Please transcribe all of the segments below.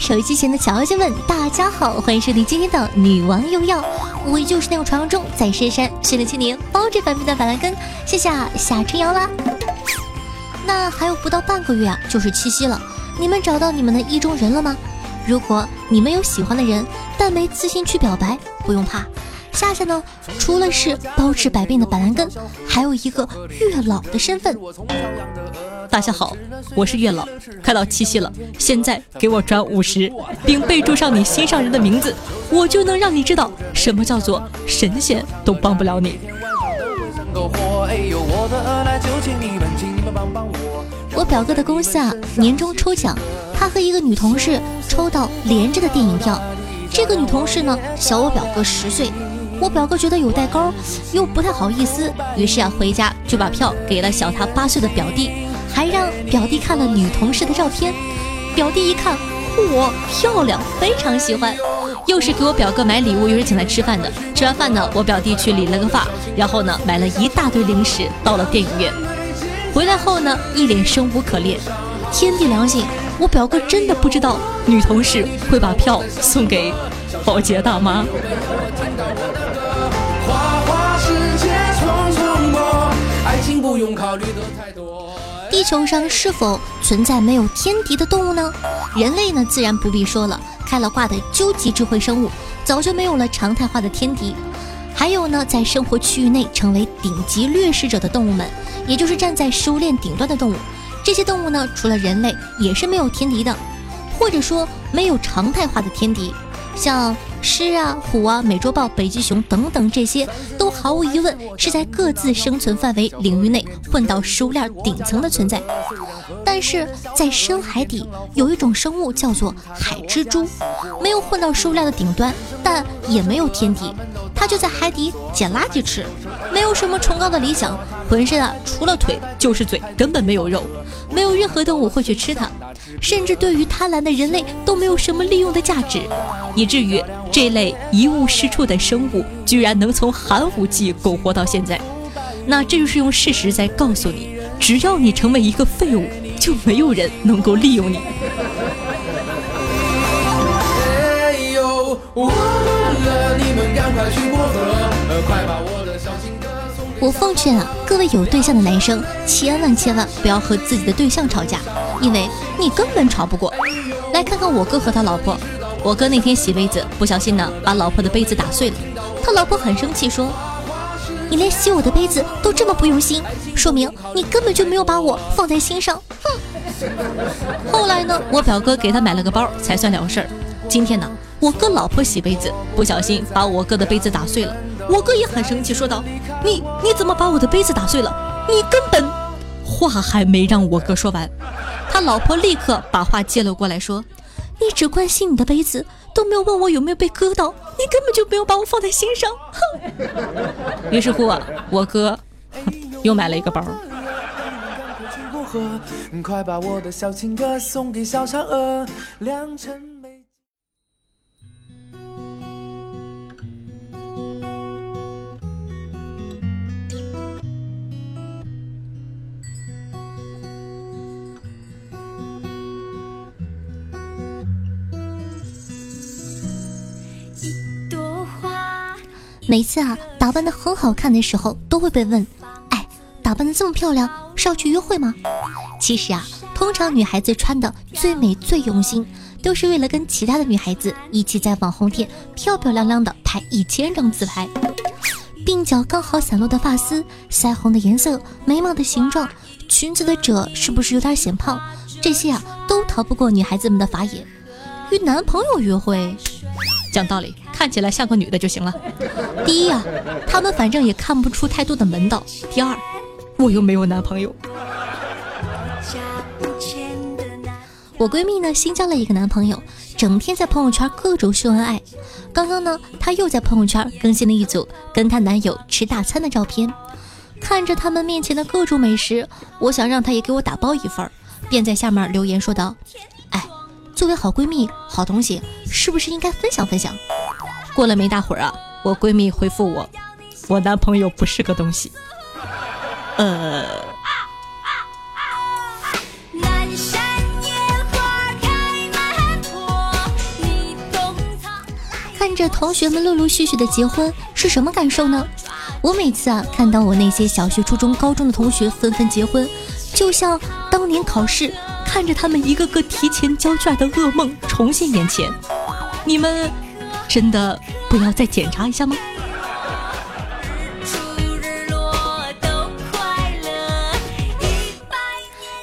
手机前的小妖精们，大家好，欢迎收听今天的《女王用药》，我依旧是那个传说中在深山训练千年、包治百病的板蓝根，谢谢夏春瑶啦。那还有不到半个月啊，就是七夕了，你们找到你们的意中人了吗？如果你们有喜欢的人，但没自信去表白，不用怕，夏夏呢，除了是包治百病的板蓝根，还有一个月老的身份。大家好，我是月老，快到七夕了，现在给我转五十，并备注上你心上人的名字，我就能让你知道什么叫做神仙都帮不了你。我表哥的公司啊，年终抽奖，他和一个女同事抽到连着的电影票。这个女同事呢，小我表哥十岁。我表哥觉得有代沟，又不太好意思，于是啊，回家就把票给了小他八岁的表弟，还让表弟看了女同事的照片。表弟一看，嚯，漂亮，非常喜欢。又是给我表哥买礼物，又是请他吃饭的。吃完饭呢，我表弟去理了个发，然后呢，买了一大堆零食，到了电影院。回来后呢，一脸生无可恋。天地良心，我表哥真的不知道女同事会把票送给保洁大妈。花花世界匆匆过，爱情不用考虑地球上是否存在没有天敌的动物呢？人类呢，自然不必说了，开了挂的究极智慧生物，早就没有了常态化的天敌。还有呢，在生活区域内成为顶级掠食者的动物们，也就是站在食物链顶端的动物。这些动物呢，除了人类，也是没有天敌的，或者说没有常态化的天敌。像狮啊、虎啊、美洲豹、北极熊等等，这些都毫无疑问是在各自生存范围领域内混到食物链顶层的存在。但是在深海底有一种生物叫做海蜘蛛，没有混到食物链的顶端，但也没有天敌，它就在海底捡垃圾吃，没有什么崇高的理想，浑身啊除了腿就是嘴，根本没有肉，没有任何动物会去吃它，甚至对于贪婪的人类都没有什么利用的价值，以至于这类一无是处的生物居然能从寒武纪苟活到现在，那这就是用事实在告诉你，只要你成为一个废物。就没有人能够利用你。我奉劝啊，各位有对象的男生，千万千万不要和自己的对象吵架，因为你根本吵不过。来看看我哥和他老婆，我哥那天洗杯子，不小心呢把老婆的杯子打碎了，他老婆很生气说。你连洗我的杯子都这么不用心，说明你根本就没有把我放在心上。哼！后来呢，我表哥给他买了个包，才算了事儿。今天呢，我哥老婆洗杯子，不小心把我哥的杯子打碎了。我哥也很生气，说道：“你你怎么把我的杯子打碎了？你根本……”话还没让我哥说完，他老婆立刻把话接了过来，说：“你只关心你的杯子。”都没有问我有没有被割到，你根本就没有把我放在心上。哼！于是乎啊，我哥又买了一个包。每次啊，打扮的很好看的时候，都会被问：“哎，打扮的这么漂亮，是要去约会吗？”其实啊，通常女孩子穿的最美、最用心，都是为了跟其他的女孩子一起在网红店漂漂亮亮的拍一千张自拍。鬓角刚好散落的发丝，腮红的颜色，眉毛的形状，裙子的褶是不是有点显胖？这些啊，都逃不过女孩子们的法眼。与男朋友约会，讲道理。看起来像个女的就行了。第一呀，他们反正也看不出太多的门道。第二，我又没有男朋友。我闺蜜呢新交了一个男朋友，整天在朋友圈各种秀恩爱。刚刚呢，她又在朋友圈更新了一组跟她男友吃大餐的照片。看着他们面前的各种美食，我想让她也给我打包一份，便在下面留言说道：“，作为好闺蜜，好东西是不是应该分享分享？”过了没大会儿啊，我闺蜜回复我：“我男朋友不是个东西。”呃。看着同学们陆陆续续的结婚是什么感受呢？我每次啊看到我那些小学、初中、高中的同学纷纷结婚，就像当年考试看着他们一个个提前交卷的噩梦重现眼前。你们真的不要再检查一下吗？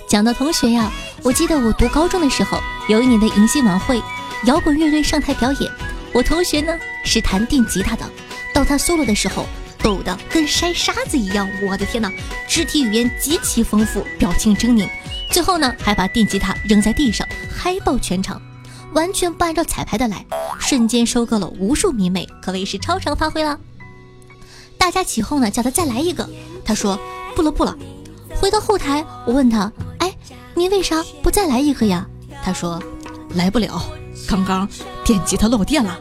讲到同学呀，我记得我读高中的时候，有一年的迎新晚会，摇滚乐队上台表演。我同学呢是弹电吉他的，到他 solo 的时候，抖得跟筛沙子一样。我的天哪，肢体语言极其丰富，表情狰狞。最后呢，还把电吉他扔在地上，嗨爆全场，完全不按照彩排的来，瞬间收割了无数迷妹，可谓是超常发挥了。大家起哄呢，叫他再来一个，他说不了不了。回到后台，我问他，哎，你为啥不再来一个呀？他说来不了，刚刚电吉他漏电了。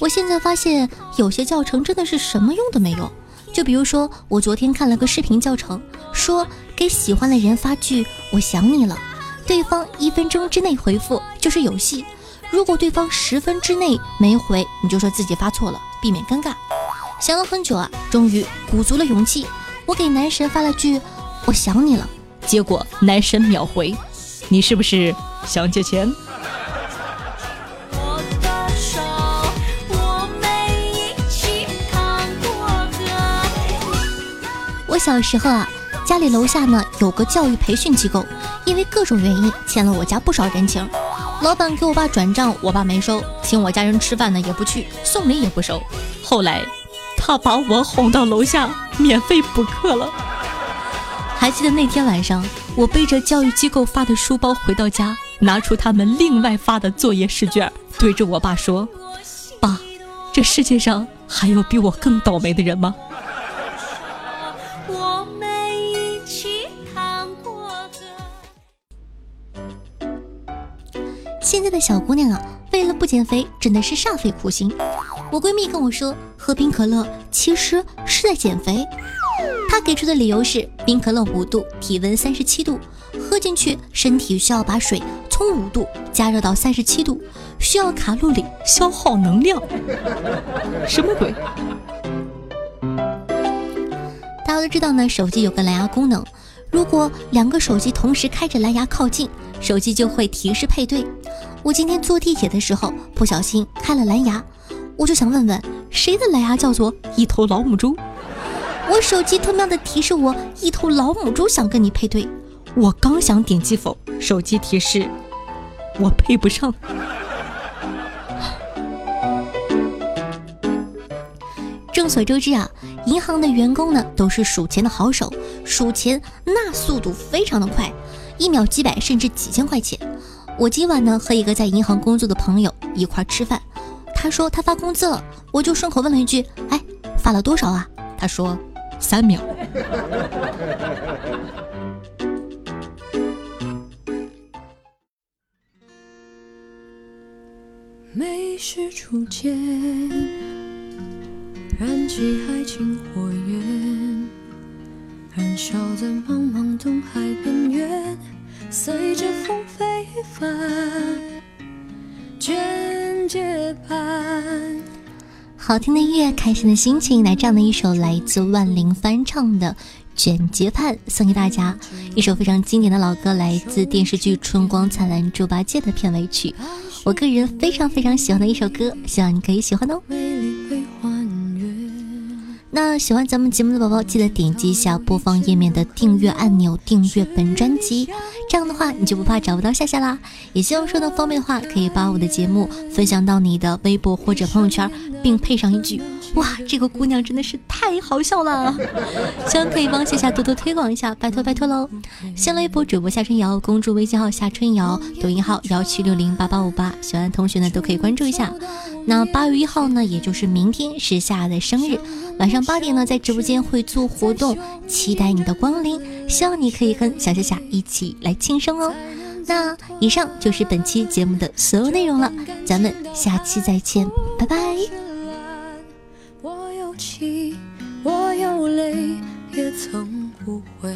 我现在发现有些教程真的是什么用都没有。就比如说，我昨天看了个视频教程，说给喜欢的人发句“我想你了”，对方一分钟之内回复就是有戏；如果对方十分之内没回，你就说自己发错了，避免尴尬。想了很久啊，终于鼓足了勇气，我给男神发了句“我想你了”，结果男神秒回：“你是不是想借钱？”小时候啊，家里楼下呢有个教育培训机构，因为各种原因欠了我家不少人情。老板给我爸转账，我爸没收；请我家人吃饭呢也不去，送礼也不收。后来他把我哄到楼下免费补课了。还记得那天晚上，我背着教育机构发的书包回到家，拿出他们另外发的作业试卷，对着我爸说：“爸，这世界上还有比我更倒霉的人吗？”现在的小姑娘啊，为了不减肥，真的是煞费苦心。我闺蜜跟我说，喝冰可乐其实是在减肥。她给出的理由是，冰可乐五度，体温三十七度，喝进去身体需要把水从五度加热到三十七度，需要卡路里消耗能量。什么鬼？大家都知道呢，手机有个蓝牙功能，如果两个手机同时开着蓝牙靠近。手机就会提示配对。我今天坐地铁的时候不小心开了蓝牙，我就想问问谁的蓝牙叫做一头老母猪？我手机他喵的提示我一头老母猪想跟你配对，我刚想点击否，手机提示我配不上。众所周知啊，银行的员工呢都是数钱的好手，数钱那速度非常的快。一秒几百甚至几千块钱。我今晚呢和一个在银行工作的朋友一块吃饭，他说他发工资了，我就顺口问了一句：“哎，发了多少啊？”他说：“三秒。”没是初见，燃起爱情火焰。燃烧在茫茫东海边缘，随着风飞帆，卷节拍。好听的音乐，开心的心情，来这样的一首来自万灵翻唱的《卷睫盼》，送给大家。一首非常经典的老歌，来自电视剧《春光灿烂猪八戒》的片尾曲，我个人非常非常喜欢的一首歌，希望你可以喜欢哦。那喜欢咱们节目的宝宝，记得点击一下播放页面的订阅按钮，订阅本专辑。这样的话，你就不怕找不到夏夏啦。也希望说呢，方便的话，可以把我的节目分享到你的微博或者朋友圈，并配上一句：“哇，这个姑娘真的是太好笑了。”希望可以帮夏夏多多推广一下，拜托拜托喽。新浪微博主播夏春瑶，公众微信号夏春瑶，抖音号幺七六零八八五八，喜欢的同学呢都可以关注一下。那八月一号呢，也就是明天是夏的生日，晚上八点呢在直播间会做活动，期待你的光临，希望你可以跟小夏夏一起来庆生哦。那以上就是本期节目的所有内容了，咱们下期再见，拜拜。我有气，我有泪，也曾无悔。